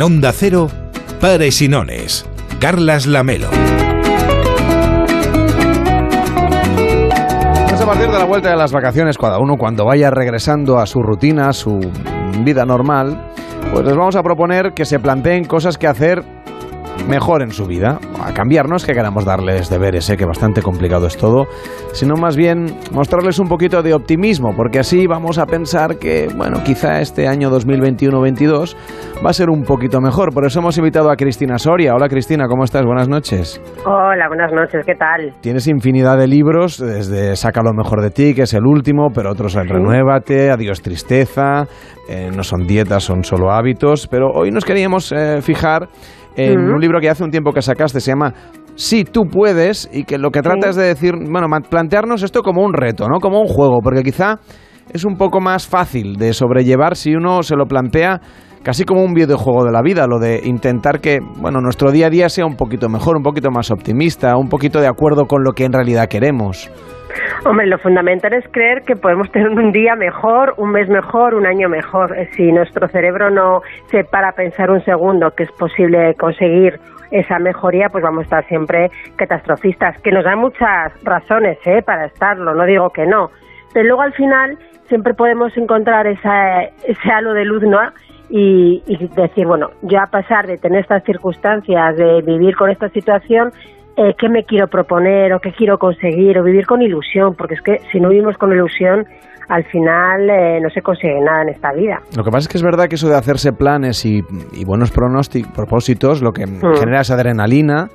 En Onda Cero, Pares y Nones. Carlas Lamelo. Pues a partir de la vuelta de las vacaciones, cada uno cuando vaya regresando a su rutina, a su vida normal, pues les vamos a proponer que se planteen cosas que hacer mejor en su vida. A cambiar, no es que queramos darles deberes, sé que bastante complicado es todo, sino más bien mostrarles un poquito de optimismo, porque así vamos a pensar que, bueno, quizá este año 2021-22 va a ser un poquito mejor. Por eso hemos invitado a Cristina Soria. Hola Cristina, ¿cómo estás? Buenas noches. Hola, buenas noches, ¿qué tal? Tienes infinidad de libros, desde Saca lo mejor de ti, que es el último, pero otros el Renuévate, Adiós Tristeza, eh, no son dietas, son solo hábitos, pero hoy nos queríamos eh, fijar en un libro que hace un tiempo que sacaste, se llama Sí, tú puedes, y que lo que trata es de decir, bueno, plantearnos esto como un reto, ¿no? Como un juego, porque quizá es un poco más fácil de sobrellevar si uno se lo plantea casi como un videojuego de la vida, lo de intentar que, bueno, nuestro día a día sea un poquito mejor, un poquito más optimista, un poquito de acuerdo con lo que en realidad queremos. Hombre, lo fundamental es creer que podemos tener un día mejor, un mes mejor, un año mejor. Eh, si nuestro cerebro no se para a pensar un segundo que es posible conseguir esa mejoría, pues vamos a estar siempre catastrofistas, que nos dan muchas razones ¿eh? para estarlo, no digo que no. Pero luego al final siempre podemos encontrar esa, ese halo de luz, ¿no? Y, y decir, bueno, yo a pasar de tener estas circunstancias, de vivir con esta situación, eh, qué me quiero proponer o qué quiero conseguir o vivir con ilusión, porque es que si no vivimos con ilusión, al final eh, no se consigue nada en esta vida. Lo que pasa es que es verdad que eso de hacerse planes y, buenos pronósticos, propósitos, lo que mm. genera es adrenalina,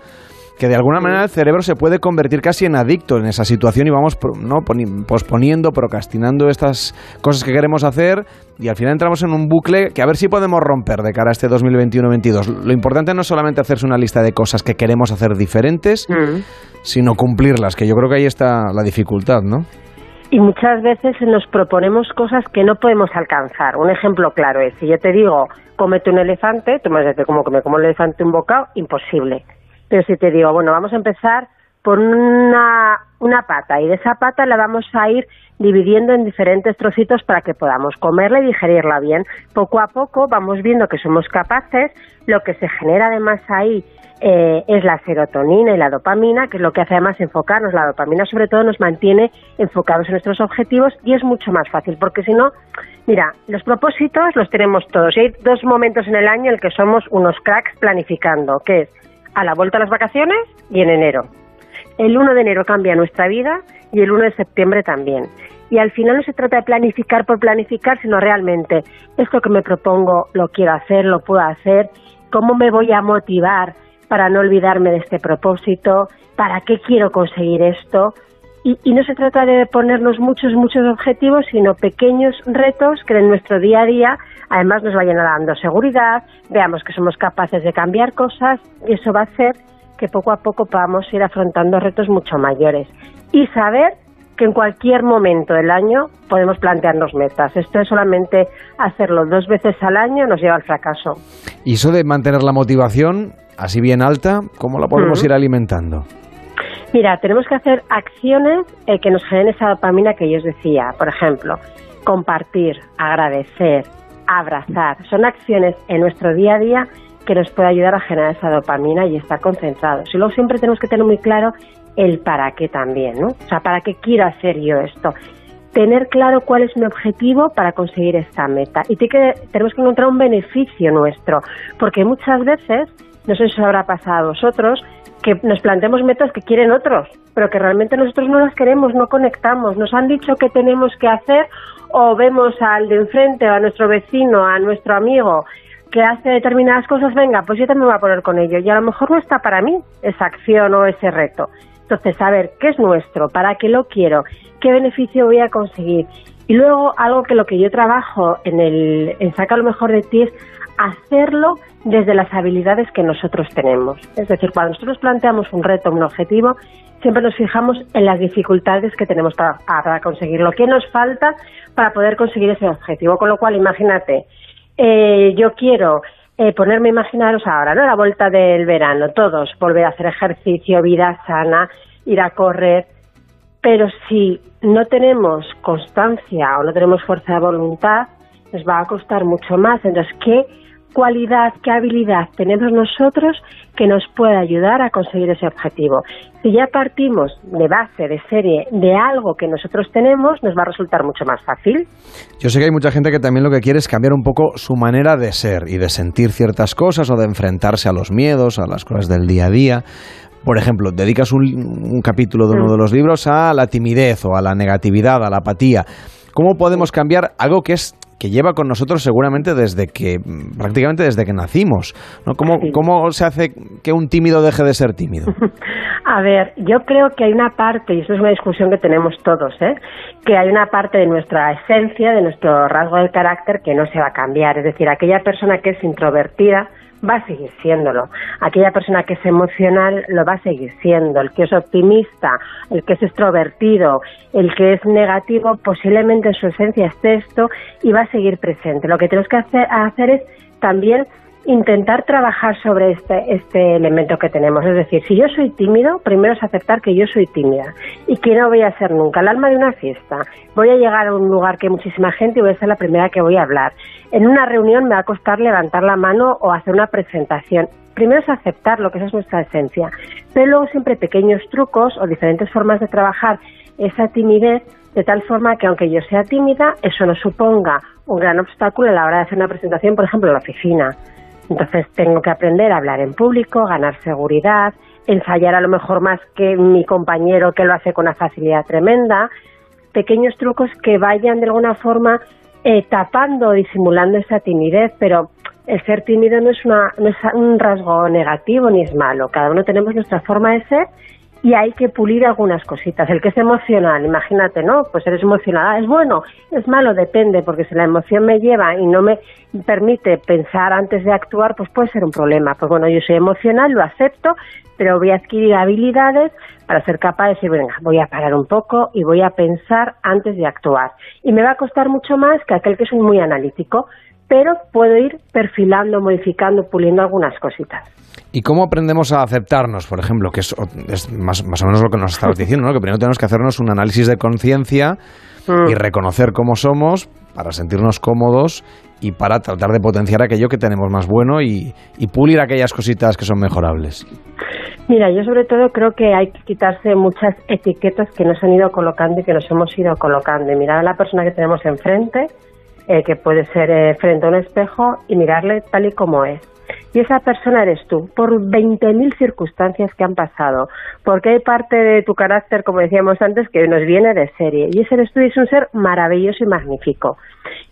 que de alguna manera el cerebro se puede convertir casi en adicto en esa situación y vamos ¿no? posponiendo, procrastinando estas cosas que queremos hacer y al final entramos en un bucle que a ver si podemos romper de cara a este 2021-22. Lo importante no es solamente hacerse una lista de cosas que queremos hacer diferentes, mm. sino cumplirlas, que yo creo que ahí está la dificultad, ¿no? Y muchas veces nos proponemos cosas que no podemos alcanzar. Un ejemplo claro es, si yo te digo, cómete un elefante, tú me vas a decir, ¿cómo que me como un elefante un bocado? Imposible. Pero si te digo, bueno, vamos a empezar por una, una pata y de esa pata la vamos a ir dividiendo en diferentes trocitos para que podamos comerla y digerirla bien. Poco a poco vamos viendo que somos capaces, lo que se genera además ahí eh, es la serotonina y la dopamina, que es lo que hace además enfocarnos. La dopamina sobre todo nos mantiene enfocados en nuestros objetivos y es mucho más fácil, porque si no, mira, los propósitos los tenemos todos y hay dos momentos en el año en el que somos unos cracks planificando, que es a la vuelta a las vacaciones y en enero. El 1 de enero cambia nuestra vida y el 1 de septiembre también. Y al final no se trata de planificar por planificar, sino realmente esto que me propongo lo quiero hacer, lo puedo hacer, cómo me voy a motivar para no olvidarme de este propósito, para qué quiero conseguir esto. Y, y, no se trata de ponernos muchos, muchos objetivos, sino pequeños retos que en nuestro día a día además nos vayan dando seguridad, veamos que somos capaces de cambiar cosas y eso va a hacer que poco a poco podamos ir afrontando retos mucho mayores. Y saber que en cualquier momento del año podemos plantearnos metas. Esto es solamente hacerlo dos veces al año nos lleva al fracaso. Y eso de mantener la motivación así bien alta, ¿cómo la podemos ir alimentando? Mira, tenemos que hacer acciones eh, que nos generen esa dopamina que yo os decía. Por ejemplo, compartir, agradecer, abrazar. Son acciones en nuestro día a día que nos puede ayudar a generar esa dopamina y estar concentrados. Y luego siempre tenemos que tener muy claro el para qué también, ¿no? O sea, ¿para qué quiero hacer yo esto? Tener claro cuál es mi objetivo para conseguir esta meta. Y tenemos que encontrar un beneficio nuestro, porque muchas veces, no sé si os habrá pasado a vosotros, que nos planteemos metas que quieren otros, pero que realmente nosotros no las queremos, no conectamos. Nos han dicho que tenemos que hacer o vemos al de enfrente o a nuestro vecino, a nuestro amigo que hace determinadas cosas, venga, pues yo también me voy a poner con ello. Y a lo mejor no está para mí esa acción o ese reto. Entonces, saber qué es nuestro, para qué lo quiero, qué beneficio voy a conseguir. Y luego, algo que lo que yo trabajo en, el, en Saca lo mejor de ti es hacerlo desde las habilidades que nosotros tenemos. Es decir, cuando nosotros planteamos un reto, un objetivo, siempre nos fijamos en las dificultades que tenemos para, conseguirlo, qué nos falta para poder conseguir ese objetivo. Con lo cual, imagínate, eh, yo quiero eh, ponerme, imaginaros ahora, ¿no? La vuelta del verano, todos, volver a hacer ejercicio, vida sana, ir a correr, pero si no tenemos constancia o no tenemos fuerza de voluntad, nos va a costar mucho más. Entonces, ¿qué cualidad, qué habilidad tenemos nosotros que nos pueda ayudar a conseguir ese objetivo. Si ya partimos de base, de serie, de algo que nosotros tenemos, nos va a resultar mucho más fácil. Yo sé que hay mucha gente que también lo que quiere es cambiar un poco su manera de ser y de sentir ciertas cosas o de enfrentarse a los miedos, a las cosas del día a día. Por ejemplo, dedicas un, capítulo de uno de los libros a la timidez o a la negatividad, a la apatía. ¿Cómo podemos cambiar algo que es que lleva con nosotros seguramente desde que, prácticamente desde que nacimos. ¿no? ¿Cómo, ¿Cómo se hace que un tímido deje de ser tímido? A ver, yo creo que hay una parte, y eso es una discusión que tenemos todos, ¿eh? que hay una parte de nuestra esencia, de nuestro rasgo de carácter que no se va a cambiar. Es decir, aquella persona que es introvertida, va a seguir siéndolo. Aquella persona que es emocional lo va a seguir siendo. El que es optimista, el que es extrovertido, el que es negativo, posiblemente en su esencia esté esto y va a seguir presente. Lo que tenemos que hacer, hacer es también intentar trabajar sobre este, este elemento que tenemos. Es decir, si yo soy tímido, primero es aceptar que yo soy tímida y que no voy a ser nunca el alma de una fiesta. Voy a llegar a un lugar que hay muchísima gente y voy a ser la primera que voy a hablar. En una reunión me va a costar levantar la mano o hacer una presentación. Primero es aceptar lo que esa es nuestra esencia, pero luego siempre pequeños trucos o diferentes formas de trabajar esa timidez de tal forma que aunque yo sea tímida, eso no suponga un gran obstáculo a la hora de hacer una presentación, por ejemplo, en la oficina entonces tengo que aprender a hablar en público, ganar seguridad, ensayar a lo mejor más que mi compañero que lo hace con una facilidad tremenda, pequeños trucos que vayan de alguna forma eh, tapando disimulando esa timidez, pero el ser tímido no es, una, no es un rasgo negativo ni es malo, cada uno tenemos nuestra forma de ser y hay que pulir algunas cositas. El que es emocional, imagínate, ¿no? Pues eres emocional, es bueno, es malo, depende, porque si la emoción me lleva y no me permite pensar antes de actuar, pues puede ser un problema. Pues bueno, yo soy emocional, lo acepto, pero voy a adquirir habilidades para ser capaz de decir, venga, voy a parar un poco y voy a pensar antes de actuar. Y me va a costar mucho más que aquel que es muy analítico, pero puedo ir perfilando, modificando, puliendo algunas cositas. ¿Y cómo aprendemos a aceptarnos, por ejemplo? Que es, más, o menos lo que nos estabas diciendo, ¿no? Que primero tenemos que hacernos un análisis de conciencia y mm. reconocer cómo somos para sentirnos cómodos y para tratar de potenciar aquello que tenemos más bueno y, y pulir aquellas cositas que son mejorables. Mira, yo sobre todo creo que hay que quitarse muchas etiquetas que nos han ido colocando y que nos hemos ido colocando. Y mirar a la persona que tenemos enfrente, eh, que puede ser eh, frente a un espejo, y mirarle tal y como es y esa persona eres tú, por 20.000 circunstancias que han pasado, porque hay parte de tu carácter, como decíamos antes, que nos viene de serie, y ese eres tú y es un ser maravilloso y magnífico.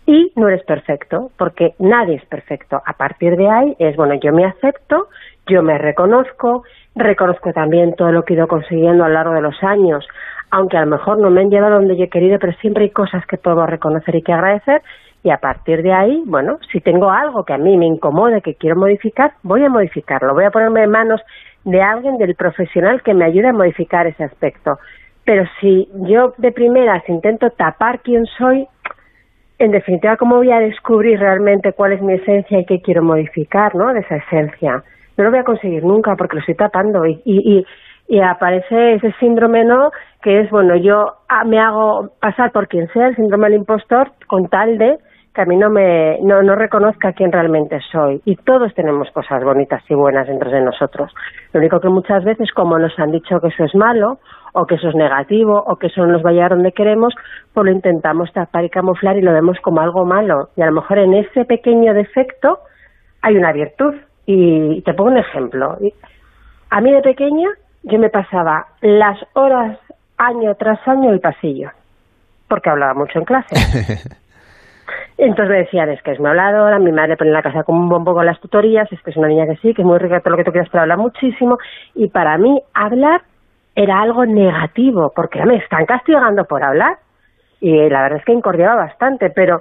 Y no eres perfecto, porque nadie es perfecto. A partir de ahí es, bueno, yo me acepto, yo me reconozco, reconozco también todo lo que he ido consiguiendo a lo largo de los años, aunque a lo mejor no me han llevado donde yo he querido, pero siempre hay cosas que puedo reconocer y que agradecer, y a partir de ahí, bueno, si tengo algo que a mí me incomode, que quiero modificar, voy a modificarlo, voy a ponerme en manos de alguien, del profesional que me ayude a modificar ese aspecto. Pero si yo de primeras intento tapar quién soy, en definitiva, ¿cómo voy a descubrir realmente cuál es mi esencia y qué quiero modificar, ¿no? De esa esencia. No lo voy a conseguir nunca porque lo estoy tapando y, y, y aparece ese síndrome, ¿no? Que es, bueno, yo ah, me hago pasar por quien sea, el síndrome del impostor, con tal de que a mí no me no, no reconozca quién realmente soy. Y todos tenemos cosas bonitas y buenas dentro de nosotros. Lo único que muchas veces como nos han dicho que eso es malo o que eso es negativo o que eso no nos va a llevar donde queremos pues lo intentamos tapar y camuflar y lo vemos como algo malo. Y a lo mejor en ese pequeño defecto hay una virtud. Y te pongo un ejemplo. A mí de pequeña yo me pasaba las horas año tras año el pasillo porque hablaba mucho en clase Entonces me decían, es que es muy habladora, mi madre pone en la casa como un bombo con las tutorías, es que es una niña que sí, que es muy rica todo lo que tú quieras, pero habla muchísimo. Y para mí hablar era algo negativo, porque me están castigando por hablar. Y la verdad es que incordiaba bastante, pero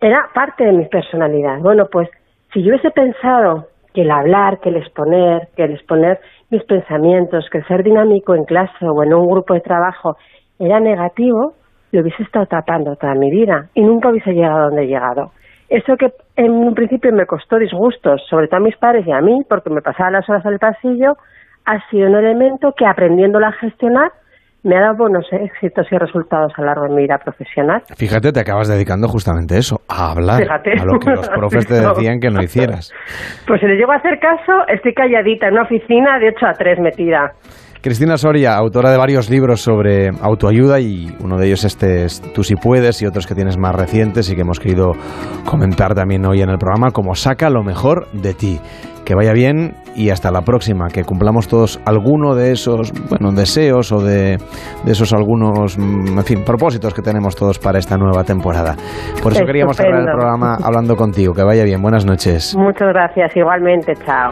era parte de mi personalidad. Bueno, pues si yo hubiese pensado que el hablar, que el exponer, que el exponer mis pensamientos, que el ser dinámico en clase o en un grupo de trabajo era negativo, lo hubiese estado tapando toda mi vida y nunca hubiese llegado a donde he llegado. Eso que en un principio me costó disgustos, sobre todo a mis padres y a mí, porque me pasaba las horas al pasillo, ha sido un elemento que aprendiéndolo a gestionar me ha dado buenos éxitos y resultados a lo largo de mi vida profesional. Fíjate, te acabas dedicando justamente a eso, a hablar, Fíjate. a lo que los profes te decían que no hicieras. Pues si le llego a hacer caso, estoy calladita en una oficina de 8 a 3 metida. Cristina Soria, autora de varios libros sobre autoayuda y uno de ellos este es Tú si puedes y otros que tienes más recientes y que hemos querido comentar también hoy en el programa como Saca lo mejor de ti. Que vaya bien y hasta la próxima, que cumplamos todos alguno de esos bueno, deseos o de, de esos algunos, mm, en fin, propósitos que tenemos todos para esta nueva temporada. Por eso queríamos cerrar el programa hablando contigo. Que vaya bien, buenas noches. Muchas gracias, igualmente, chao.